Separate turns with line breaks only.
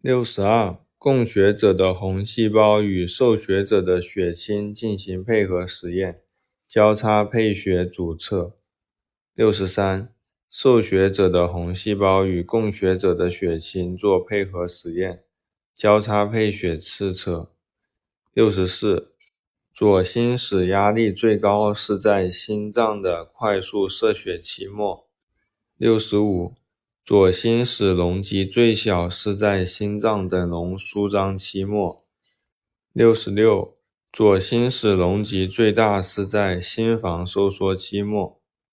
六十二，供血者的红细胞与受血者的血清进行配合实验，交叉配血主测。六十三，受血者的红细胞与供血者的血清做配合实验，交叉配血次测。六十四，左心室压力最高是在心脏的快速射血期末。六十五，左心室容积最小是在心脏等容舒张期末。六十六，左心室容积最大是在心房收缩期末。